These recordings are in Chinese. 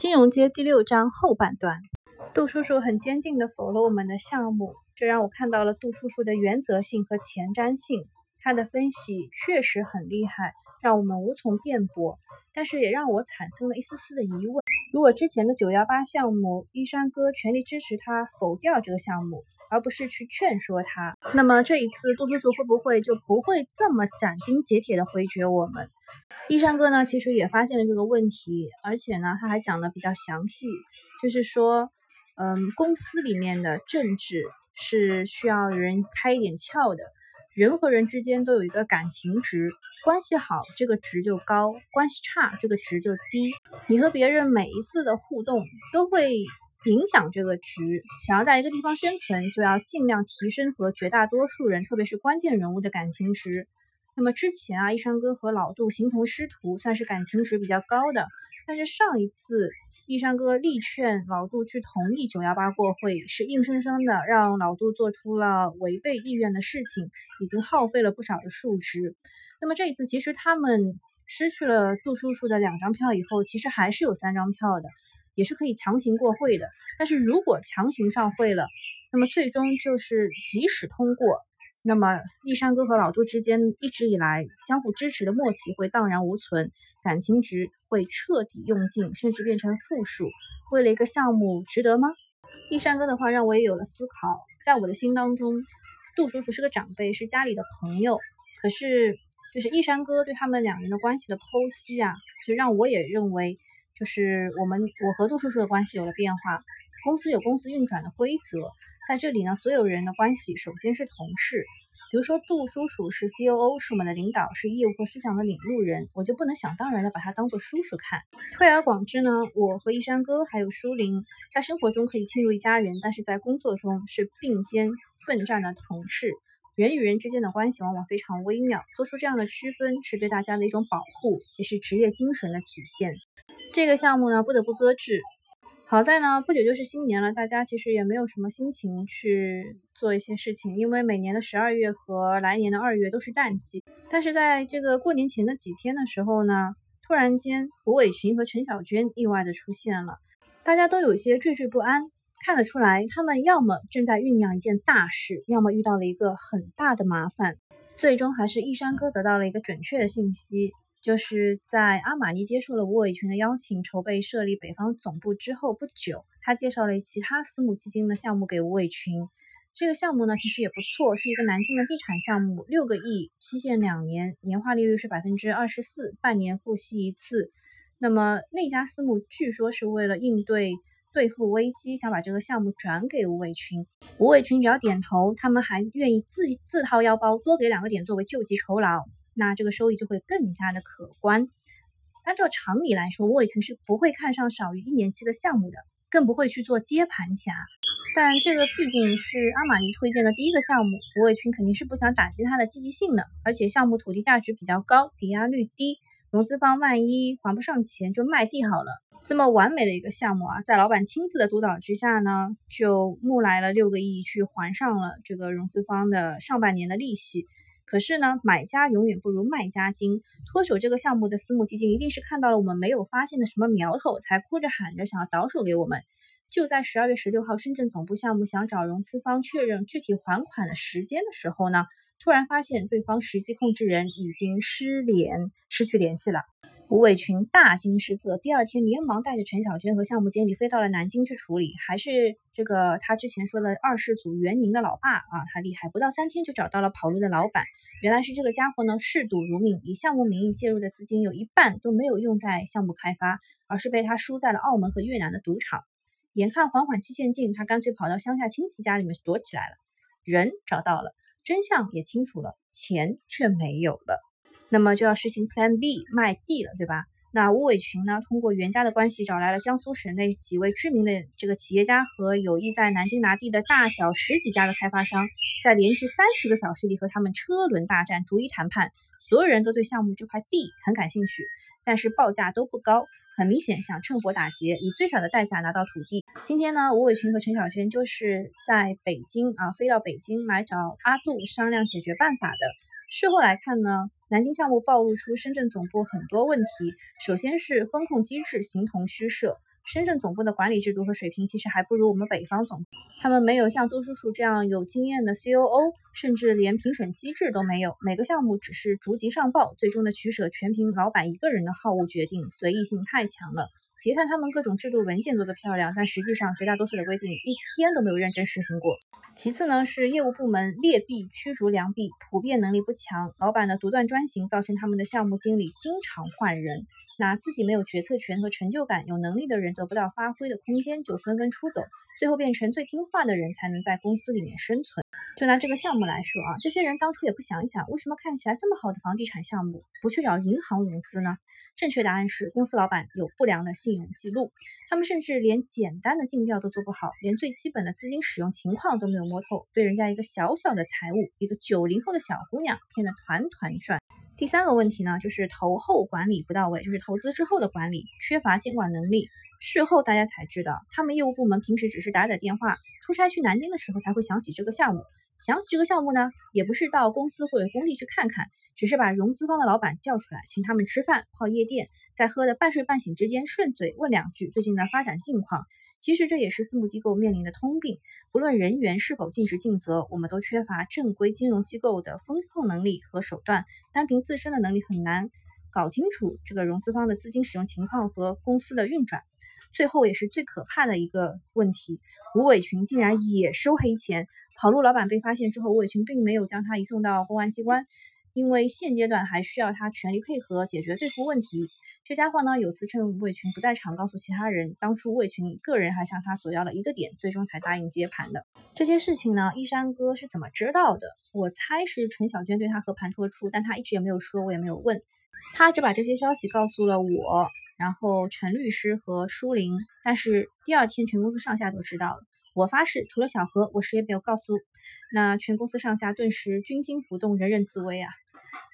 金融街第六章后半段，杜叔叔很坚定地否了我们的项目，这让我看到了杜叔叔的原则性和前瞻性。他的分析确实很厉害，让我们无从辩驳，但是也让我产生了一丝丝的疑问：如果之前的九幺八项目，一山哥全力支持他否掉这个项目，而不是去劝说他，那么这一次杜叔叔会不会就不会这么斩钉截铁地回绝我们？一山哥呢，其实也发现了这个问题，而且呢，他还讲的比较详细，就是说，嗯，公司里面的政治是需要人开一点窍的，人和人之间都有一个感情值，关系好这个值就高，关系差这个值就低。你和别人每一次的互动都会影响这个值，想要在一个地方生存，就要尽量提升和绝大多数人，特别是关键人物的感情值。那么之前啊，一山哥和老杜形同师徒，算是感情值比较高的。但是上一次，一山哥力劝老杜去同意九幺八过会，是硬生生的让老杜做出了违背意愿的事情，已经耗费了不少的数值。那么这一次，其实他们失去了杜叔叔的两张票以后，其实还是有三张票的，也是可以强行过会的。但是如果强行上会了，那么最终就是即使通过。那么，一山哥和老杜之间一直以来相互支持的默契会荡然无存，感情值会彻底用尽，甚至变成负数。为了一个项目，值得吗？一山哥的话让我也有了思考。在我的心当中，杜叔叔是个长辈，是家里的朋友。可是，就是一山哥对他们两人的关系的剖析啊，就让我也认为，就是我们我和杜叔叔的关系有了变化。公司有公司运转的规则。在这里呢，所有人的关系首先是同事。比如说，杜叔叔是 COO，是我们的领导，是业务和思想的领路人，我就不能想当然的把他当做叔叔看。推而广之呢，我和一山哥还有舒林，在生活中可以亲如一家人，但是在工作中是并肩奋战的同事。人与人之间的关系往往非常微妙，做出这样的区分是对大家的一种保护，也是职业精神的体现。这个项目呢，不得不搁置。好在呢，不久就是新年了，大家其实也没有什么心情去做一些事情，因为每年的十二月和来年的二月都是淡季。但是在这个过年前的几天的时候呢，突然间胡伟群和陈小娟意外的出现了，大家都有些惴惴不安，看得出来他们要么正在酝酿一件大事，要么遇到了一个很大的麻烦。最终还是一山哥得到了一个准确的信息。就是在阿玛尼接受了吴伟群的邀请，筹备设立北方总部之后不久，他介绍了其他私募基金的项目给吴伟群。这个项目呢，其实也不错，是一个南京的地产项目，六个亿，期限两年，年化利率是百分之二十四，半年付息一次。那么那家私募据说是为了应对兑付危机，想把这个项目转给吴伟群。吴伟群只要点头，他们还愿意自自掏腰包多给两个点作为救急酬劳。那这个收益就会更加的可观。按照常理来说，吴伟群是不会看上少于一年期的项目的，更不会去做接盘侠。但这个毕竟是阿玛尼推荐的第一个项目，吴伟群肯定是不想打击它的积极性的。而且项目土地价值比较高，抵押率低，融资方万一还不上钱就卖地好了。这么完美的一个项目啊，在老板亲自的督导之下呢，就募来了六个亿去还上了这个融资方的上半年的利息。可是呢，买家永远不如卖家精。脱手这个项目的私募基金一定是看到了我们没有发现的什么苗头，才哭着喊着想要倒手给我们。就在十二月十六号，深圳总部项目想找融资方确认具体还款的时间的时候呢，突然发现对方实际控制人已经失联，失去联系了。吴伟群大惊失色，第二天连忙带着陈小娟和项目经理飞到了南京去处理。还是这个他之前说的二世祖袁宁的老爸啊，他厉害，不到三天就找到了跑路的老板。原来是这个家伙呢嗜赌如命，以项目名义介入的资金有一半都没有用在项目开发，而是被他输在了澳门和越南的赌场。眼看还款期限近，他干脆跑到乡下亲戚家里面躲起来了。人找到了，真相也清楚了，钱却没有了。那么就要实行 Plan B 卖地了，对吧？那吴伟群呢，通过袁家的关系找来了江苏省内几位知名的这个企业家和有意在南京拿地的大小十几家的开发商，在连续三十个小时里和他们车轮大战，逐一谈判。所有人都对项目这块地很感兴趣，但是报价都不高，很明显想趁火打劫，以最少的代价拿到土地。今天呢，吴伟群和陈小娟就是在北京啊，飞到北京来找阿杜商量解决办法的。事后来看呢，南京项目暴露出深圳总部很多问题。首先是风控机制形同虚设，深圳总部的管理制度和水平其实还不如我们北方总，他们没有像杜叔叔这样有经验的 COO，甚至连评审机制都没有。每个项目只是逐级上报，最终的取舍全凭老板一个人的好恶决定，随意性太强了。别看他们各种制度文件做的漂亮，但实际上绝大多数的规定一天都没有认真实行过。其次呢，是业务部门劣币驱逐良币，普遍能力不强，老板的独断专行造成他们的项目经理经常换人，拿自己没有决策权和成就感，有能力的人得不到发挥的空间，就纷纷出走，最后变成最听话的人才能在公司里面生存。就拿这个项目来说啊，这些人当初也不想一想，为什么看起来这么好的房地产项目，不去找银行融资呢？正确答案是，公司老板有不良的信用记录，他们甚至连简单的尽调都做不好，连最基本的资金使用情况都没有摸透，被人家一个小小的财务，一个九零后的小姑娘骗得团团转。第三个问题呢，就是投后管理不到位，就是投资之后的管理缺乏监管能力。事后大家才知道，他们业务部门平时只是打打电话，出差去南京的时候才会想起这个项目。想起这个项目呢，也不是到公司或者工地去看看，只是把融资方的老板叫出来，请他们吃饭、泡夜店，在喝的半睡半醒之间顺嘴问两句最近的发展近况。其实这也是私募机构面临的通病，不论人员是否尽职尽责，我们都缺乏正规金融机构的风控能力和手段，单凭自身的能力很难搞清楚这个融资方的资金使用情况和公司的运转。最后也是最可怕的一个问题，吴伟群竟然也收黑钱。跑路老板被发现之后，吴伟群并没有将他移送到公安机关，因为现阶段还需要他全力配合解决兑付问题。这家伙呢，有次趁吴伟群不在场，告诉其他人，当初吴伟群个人还向他索要了一个点，最终才答应接盘的。这些事情呢，一山哥是怎么知道的？我猜是陈小娟对他和盘托出，但他一直也没有说，我也没有问，他只把这些消息告诉了我，然后陈律师和舒林，但是第二天全公司上下都知道了。我发誓，除了小何，我谁也没有告诉。那全公司上下顿时军心浮动，人人自危啊。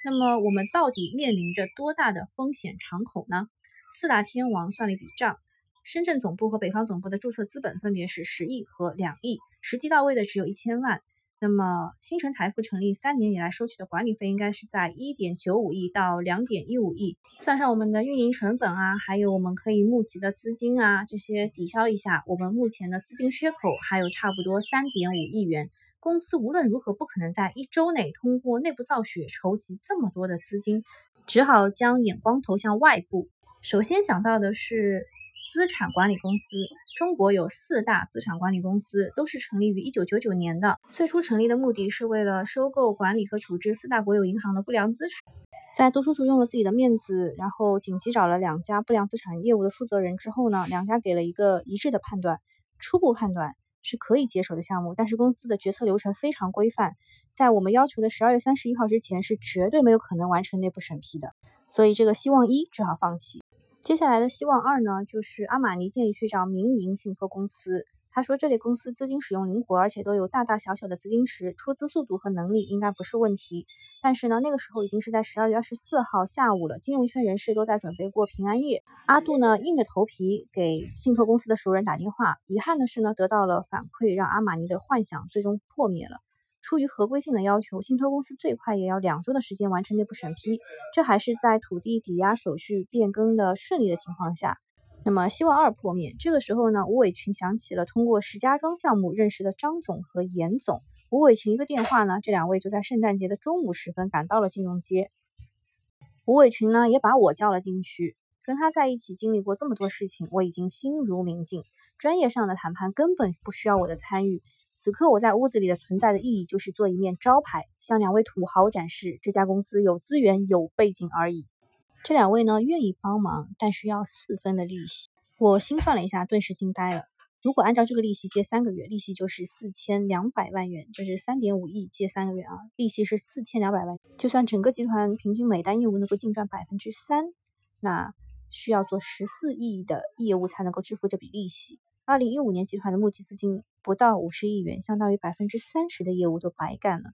那么我们到底面临着多大的风险敞口呢？四大天王算了一笔账，深圳总部和北方总部的注册资本分别是十亿和两亿，实际到位的只有一千万。那么新城财富成立三年以来收取的管理费应该是在一点九五亿到两点一五亿，算上我们的运营成本啊，还有我们可以募集的资金啊，这些抵消一下，我们目前的资金缺口还有差不多三点五亿元。公司无论如何不可能在一周内通过内部造血筹集这么多的资金，只好将眼光投向外部。首先想到的是资产管理公司。中国有四大资产管理公司，都是成立于一九九九年的。最初成立的目的是为了收购、管理和处置四大国有银行的不良资产。在杜叔叔用了自己的面子，然后紧急找了两家不良资产业务的负责人之后呢，两家给了一个一致的判断，初步判断是可以接手的项目。但是公司的决策流程非常规范，在我们要求的十二月三十一号之前是绝对没有可能完成内部审批的，所以这个希望一只好放弃。接下来的希望二呢，就是阿玛尼建议去找民营信托公司。他说这类公司资金使用灵活，而且都有大大小小的资金池，出资速度和能力应该不是问题。但是呢，那个时候已经是在十二月二十四号下午了，金融圈人士都在准备过平安夜。阿杜呢，硬着头皮给信托公司的熟人打电话。遗憾的是呢，得到了反馈，让阿玛尼的幻想最终破灭了。出于合规性的要求，信托公司最快也要两周的时间完成内部审批，这还是在土地抵押手续变更的顺利的情况下。那么希望二破灭，这个时候呢，吴伟群想起了通过石家庄项目认识的张总和严总，吴伟群一个电话呢，这两位就在圣诞节的中午时分赶到了金融街。吴伟群呢也把我叫了进去，跟他在一起经历过这么多事情，我已经心如明镜，专业上的谈判根本不需要我的参与。此刻我在屋子里的存在的意义，就是做一面招牌，向两位土豪展示这家公司有资源、有背景而已。这两位呢，愿意帮忙，但是要四分的利息。我心算了一下，顿时惊呆了。如果按照这个利息借三个月，利息就是四千两百万元，就是三点五亿借三个月啊，利息是四千两百万。就算整个集团平均每单业务能够净赚百分之三，那需要做十四亿的业务才能够支付这笔利息。二零一五年集团的募集资金。不到五十亿元，相当于百分之三十的业务都白干了。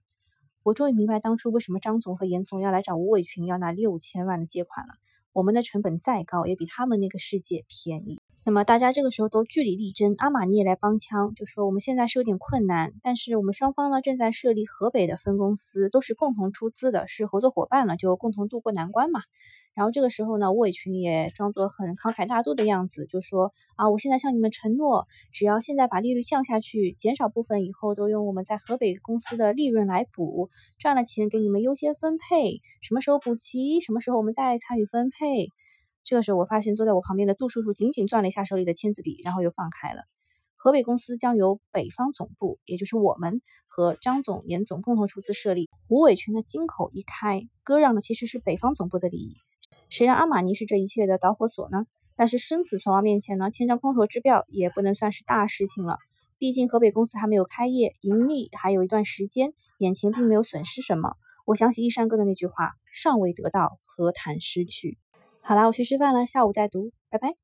我终于明白当初为什么张总和严总要来找吴伟群要拿六千万的借款了。我们的成本再高，也比他们那个世界便宜。那么大家这个时候都据理力争，阿玛尼也来帮腔，就说我们现在是有点困难，但是我们双方呢正在设立河北的分公司，都是共同出资的，是合作伙伴了，就共同渡过难关嘛。然后这个时候呢，吴伟群也装作很慷慨大度的样子，就说啊，我现在向你们承诺，只要现在把利率降下去，减少部分以后都用我们在河北公司的利润来补，赚了钱给你们优先分配，什么时候补齐，什么时候我们再参与分配。这个时候，我发现坐在我旁边的杜叔叔紧紧攥了一下手里的签字笔，然后又放开了。河北公司将由北方总部，也就是我们和张总、严总共同出资设立。吴伟群的金口一开，割让的其实是北方总部的利益。谁让阿玛尼是这一切的导火索呢？但是生死存亡面前呢，签张空头支票也不能算是大事情了。毕竟河北公司还没有开业，盈利还有一段时间，眼前并没有损失什么。我想起一山哥的那句话：尚未得到，何谈失去？好啦，我去吃饭了，下午再读，拜拜。